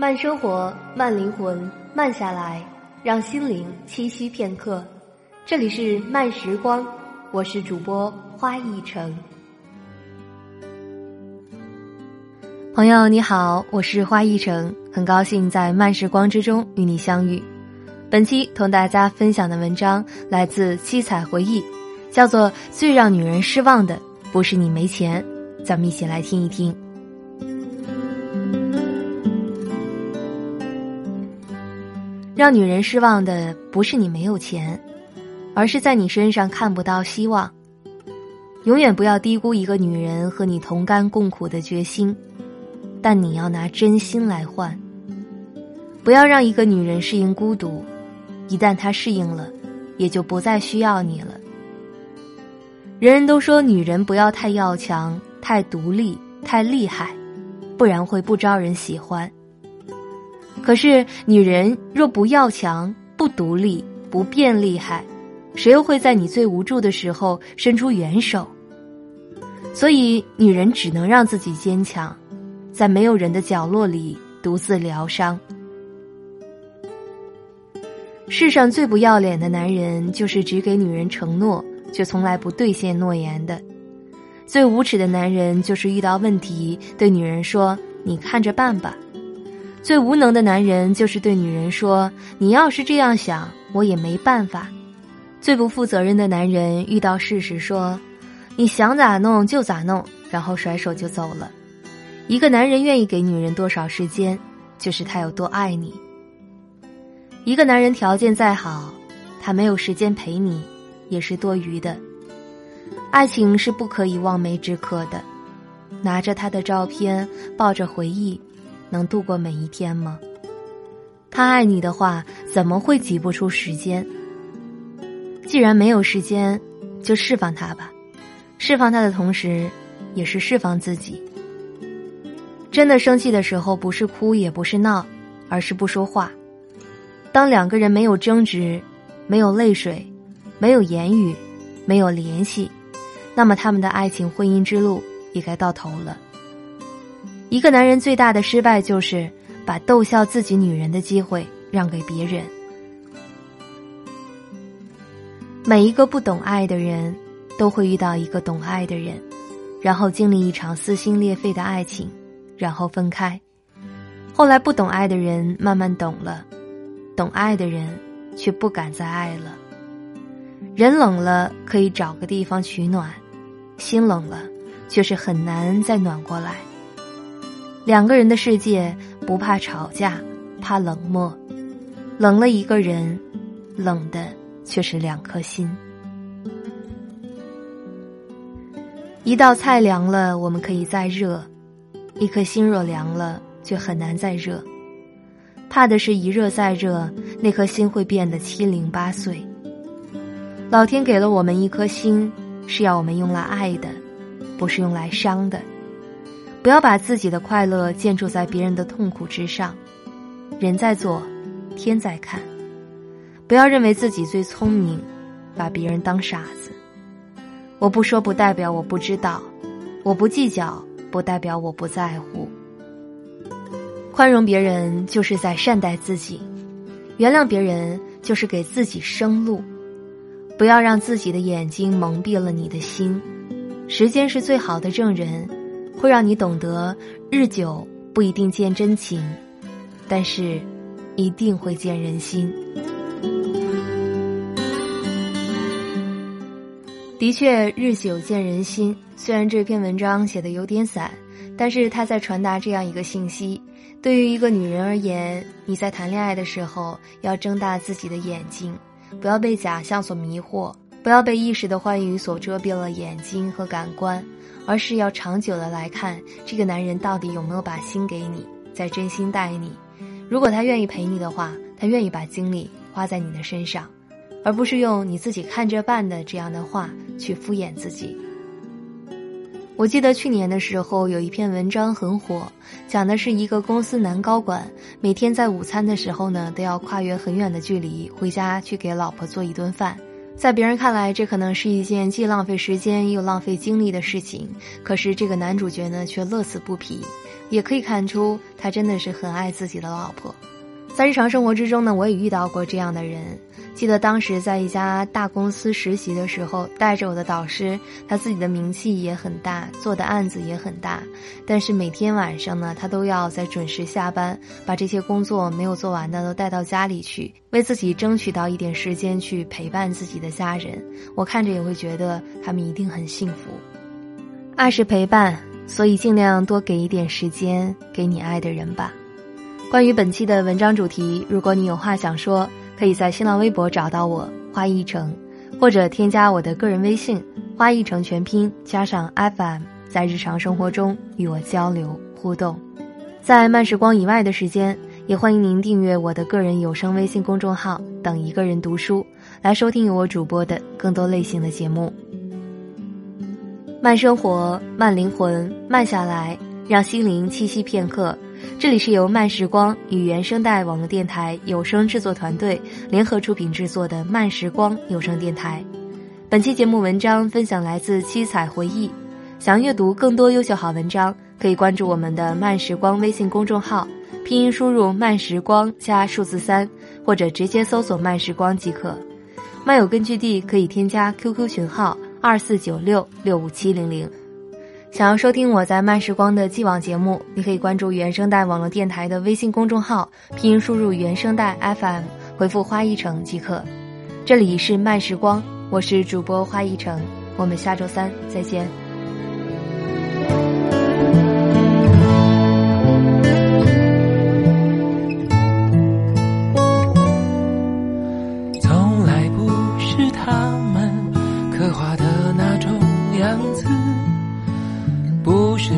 慢生活，慢灵魂，慢下来，让心灵栖息片刻。这里是慢时光，我是主播花一成。朋友你好，我是花一成，很高兴在慢时光之中与你相遇。本期同大家分享的文章来自七彩回忆，叫做《最让女人失望的不是你没钱》，咱们一起来听一听。让女人失望的不是你没有钱，而是在你身上看不到希望。永远不要低估一个女人和你同甘共苦的决心，但你要拿真心来换。不要让一个女人适应孤独，一旦她适应了，也就不再需要你了。人人都说女人不要太要强、太独立、太厉害，不然会不招人喜欢。可是，女人若不要强、不独立、不变厉害，谁又会在你最无助的时候伸出援手？所以，女人只能让自己坚强，在没有人的角落里独自疗伤。世上最不要脸的男人，就是只给女人承诺，却从来不兑现诺言的；最无耻的男人，就是遇到问题对女人说：“你看着办吧。”最无能的男人就是对女人说：“你要是这样想，我也没办法。”最不负责任的男人遇到事时说：“你想咋弄就咋弄，然后甩手就走了。”一个男人愿意给女人多少时间，就是他有多爱你。一个男人条件再好，他没有时间陪你，也是多余的。爱情是不可以望梅止渴的，拿着他的照片，抱着回忆。能度过每一天吗？他爱你的话，怎么会挤不出时间？既然没有时间，就释放他吧。释放他的同时，也是释放自己。真的生气的时候，不是哭，也不是闹，而是不说话。当两个人没有争执，没有泪水，没有言语，没有联系，那么他们的爱情婚姻之路也该到头了。一个男人最大的失败，就是把逗笑自己女人的机会让给别人。每一个不懂爱的人，都会遇到一个懂爱的人，然后经历一场撕心裂肺的爱情，然后分开。后来不懂爱的人慢慢懂了，懂爱的人却不敢再爱了。人冷了可以找个地方取暖，心冷了却是很难再暖过来。两个人的世界不怕吵架，怕冷漠。冷了一个人，冷的却是两颗心。一道菜凉了，我们可以再热；一颗心若凉了，却很难再热。怕的是一热再热，那颗心会变得七零八碎。老天给了我们一颗心，是要我们用来爱的，不是用来伤的。不要把自己的快乐建筑在别人的痛苦之上，人在做，天在看。不要认为自己最聪明，把别人当傻子。我不说不代表我不知道，我不计较不代表我不在乎。宽容别人就是在善待自己，原谅别人就是给自己生路。不要让自己的眼睛蒙蔽了你的心，时间是最好的证人。会让你懂得，日久不一定见真情，但是一定会见人心。的确，日久见人心。虽然这篇文章写的有点散，但是他在传达这样一个信息：对于一个女人而言，你在谈恋爱的时候要睁大自己的眼睛，不要被假象所迷惑，不要被一时的欢愉所遮蔽了眼睛和感官。而是要长久的来看，这个男人到底有没有把心给你，在真心待你。如果他愿意陪你的话，他愿意把精力花在你的身上，而不是用你自己看着办的这样的话去敷衍自己。我记得去年的时候有一篇文章很火，讲的是一个公司男高管每天在午餐的时候呢，都要跨越很远的距离回家去给老婆做一顿饭。在别人看来，这可能是一件既浪费时间又浪费精力的事情。可是这个男主角呢，却乐此不疲，也可以看出他真的是很爱自己的老婆。在日常生活之中呢，我也遇到过这样的人。记得当时在一家大公司实习的时候，带着我的导师，他自己的名气也很大，做的案子也很大，但是每天晚上呢，他都要在准时下班，把这些工作没有做完的都带到家里去，为自己争取到一点时间去陪伴自己的家人。我看着也会觉得他们一定很幸福。爱是陪伴，所以尽量多给一点时间给你爱的人吧。关于本期的文章主题，如果你有话想说，可以在新浪微博找到我花一成，或者添加我的个人微信花一成全拼加上 FM，在日常生活中与我交流互动。在慢时光以外的时间，也欢迎您订阅我的个人有声微信公众号“等一个人读书”，来收听我主播的更多类型的节目。慢生活，慢灵魂，慢下来，让心灵栖息片刻。这里是由慢时光与原声带网络电台有声制作团队联合出品制作的慢时光有声电台。本期节目文章分享来自七彩回忆。想阅读更多优秀好文章，可以关注我们的慢时光微信公众号，拼音输入慢时光加数字三，或者直接搜索慢时光即可。漫友根据地可以添加 QQ 群号二四九六六五七零零。想要收听我在慢时光的既往节目，你可以关注原声带网络电台的微信公众号，拼音输入原声带 FM，回复花一城即可。这里是慢时光，我是主播花一城，我们下周三再见。从来不是他